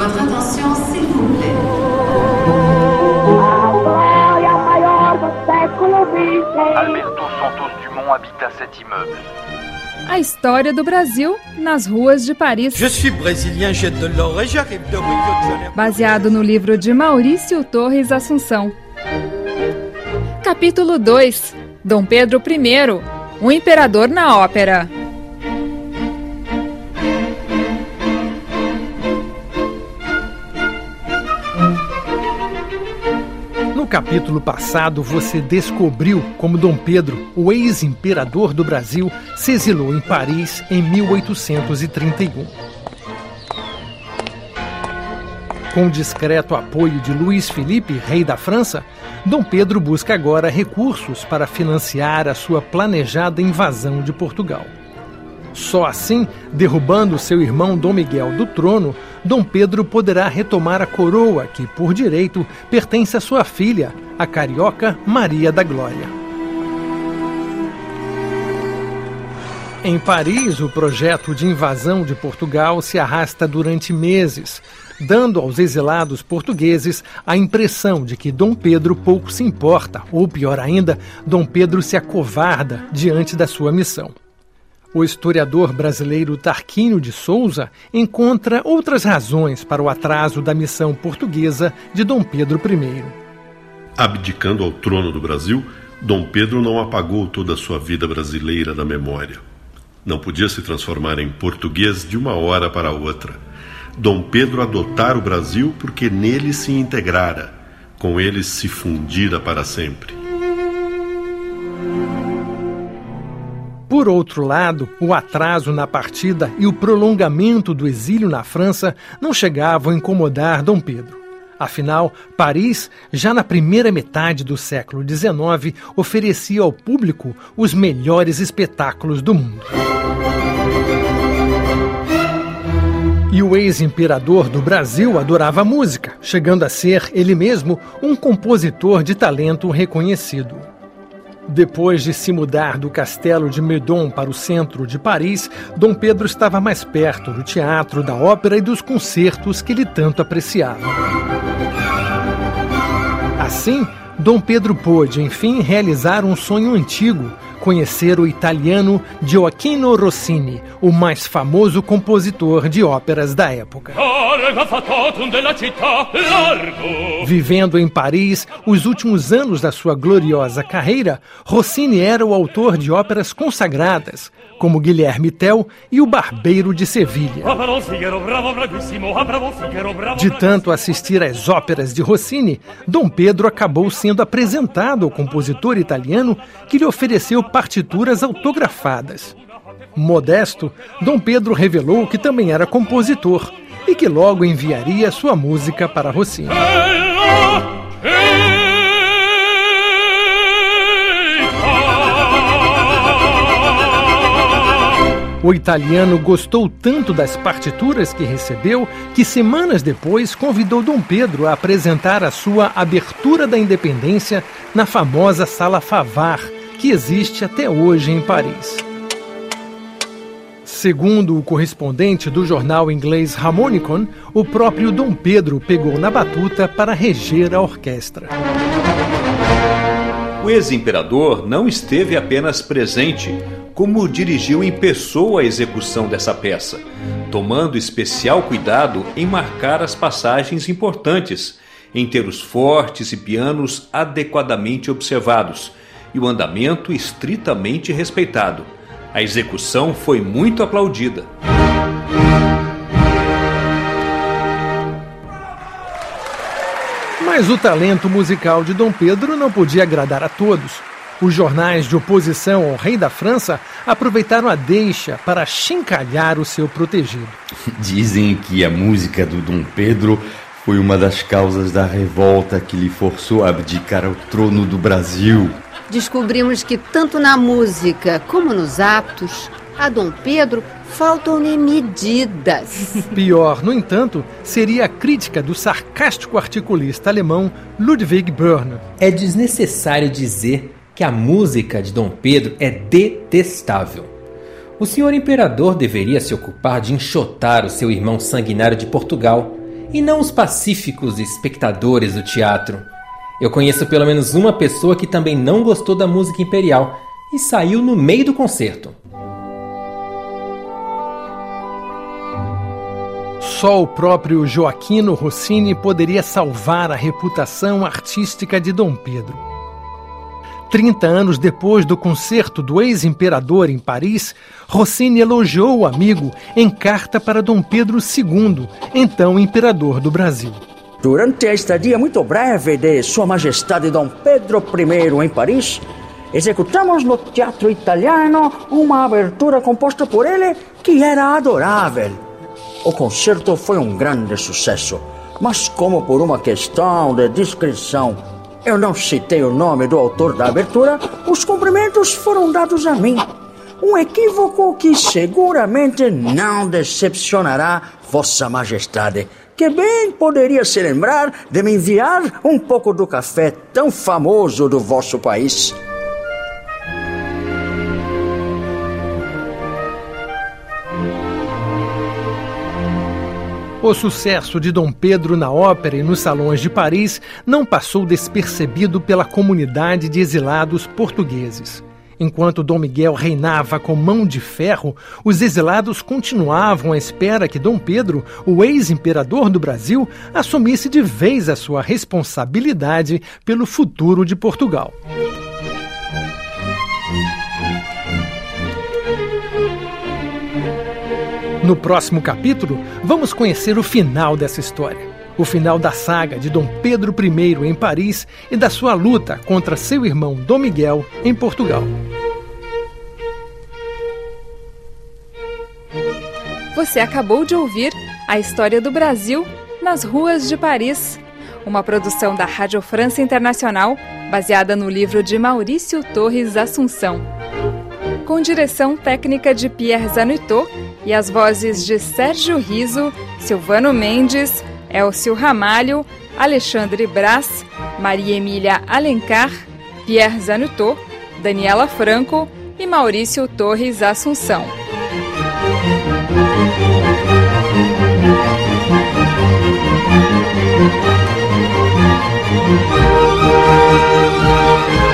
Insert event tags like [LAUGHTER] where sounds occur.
Votre attention, s'il vous plaît. Alberto Santos Dumont habita cet immeuble. A história do Brasil nas ruas de Paris. Je suis brésilien, j'ai de l'or et j'arrive de Rio de Janeiro. Baseado no livro de Maurício Torres Assunção. Capítulo 2 Dom Pedro I O Imperador na Ópera. No capítulo passado, você descobriu como Dom Pedro, o ex-imperador do Brasil, se exilou em Paris em 1831. Com o discreto apoio de Luís Felipe, rei da França, Dom Pedro busca agora recursos para financiar a sua planejada invasão de Portugal. Só assim, derrubando seu irmão Dom Miguel do trono, Dom Pedro poderá retomar a coroa que, por direito, pertence à sua filha, a carioca Maria da Glória. Em Paris, o projeto de invasão de Portugal se arrasta durante meses, dando aos exilados portugueses a impressão de que Dom Pedro pouco se importa, ou pior ainda, Dom Pedro se acovarda diante da sua missão. O historiador brasileiro Tarquínio de Souza encontra outras razões para o atraso da missão portuguesa de Dom Pedro I. Abdicando ao trono do Brasil, Dom Pedro não apagou toda a sua vida brasileira da memória. Não podia se transformar em português de uma hora para outra. Dom Pedro adotara o Brasil porque nele se integrara, com ele se fundira para sempre. Por outro lado, o atraso na partida e o prolongamento do exílio na França não chegavam a incomodar Dom Pedro. Afinal, Paris, já na primeira metade do século XIX, oferecia ao público os melhores espetáculos do mundo. E o ex-imperador do Brasil adorava música, chegando a ser, ele mesmo, um compositor de talento reconhecido. Depois de se mudar do castelo de Meudon para o centro de Paris, Dom Pedro estava mais perto do teatro, da ópera e dos concertos que ele tanto apreciava. Assim, Dom Pedro pôde, enfim, realizar um sonho antigo, conhecer o italiano Gioacchino Rossini, o mais famoso compositor de óperas da época. Vivendo em Paris os últimos anos da sua gloriosa carreira, Rossini era o autor de óperas consagradas, como Guilherme Tell e O Barbeiro de Sevilha. De tanto assistir às óperas de Rossini, Dom Pedro acabou sendo apresentado ao compositor italiano que lhe ofereceu partituras autografadas. Modesto, Dom Pedro revelou que também era compositor e que logo enviaria sua música para Rossini. O italiano gostou tanto das partituras que recebeu que semanas depois convidou Dom Pedro a apresentar a sua Abertura da Independência na famosa Sala Favar, que existe até hoje em Paris. Segundo o correspondente do jornal inglês Harmonicon, o próprio Dom Pedro pegou na batuta para reger a orquestra. O ex-imperador não esteve apenas presente, como dirigiu em pessoa a execução dessa peça, tomando especial cuidado em marcar as passagens importantes, em ter os fortes e pianos adequadamente observados e o andamento estritamente respeitado. A execução foi muito aplaudida. Mas o talento musical de Dom Pedro não podia agradar a todos. Os jornais de oposição ao rei da França aproveitaram a deixa para chincalhar o seu protegido. [LAUGHS] Dizem que a música do Dom Pedro foi uma das causas da revolta que lhe forçou a abdicar ao trono do Brasil. Descobrimos que tanto na música como nos atos, a Dom Pedro faltam-lhe medidas. [LAUGHS] Pior, no entanto, seria a crítica do sarcástico articulista alemão Ludwig Börne. É desnecessário dizer que a música de Dom Pedro é detestável. O senhor imperador deveria se ocupar de enxotar o seu irmão sanguinário de Portugal e não os pacíficos espectadores do teatro. Eu conheço pelo menos uma pessoa que também não gostou da música imperial e saiu no meio do concerto. Só o próprio Joaquino Rossini poderia salvar a reputação artística de Dom Pedro. Trinta anos depois do concerto do ex-imperador em Paris, Rossini elogiou o amigo em carta para Dom Pedro II, então imperador do Brasil. Durante a estadia muito breve de Sua Majestade Dom Pedro I em Paris, executamos no Teatro Italiano uma abertura composta por ele que era adorável. O concerto foi um grande sucesso, mas como por uma questão de discrição eu não citei o nome do autor da abertura, os cumprimentos foram dados a mim. Um equívoco que seguramente não decepcionará Vossa Majestade, que bem poderia se lembrar de me enviar um pouco do café tão famoso do vosso país. O sucesso de Dom Pedro na ópera e nos salões de Paris não passou despercebido pela comunidade de exilados portugueses. Enquanto Dom Miguel reinava com mão de ferro, os exilados continuavam à espera que Dom Pedro, o ex-imperador do Brasil, assumisse de vez a sua responsabilidade pelo futuro de Portugal. No próximo capítulo, vamos conhecer o final dessa história. O final da saga de Dom Pedro I em Paris e da sua luta contra seu irmão Dom Miguel em Portugal. Você acabou de ouvir a história do Brasil nas ruas de Paris, uma produção da Rádio França Internacional baseada no livro de Maurício Torres Assunção. Com direção técnica de Pierre Zanutot e as vozes de Sérgio Riso, Silvano Mendes, Elcio Ramalho, Alexandre Brás, Maria Emília Alencar, Pierre Zanutot, Daniela Franco e Maurício Torres Assunção. Thank you.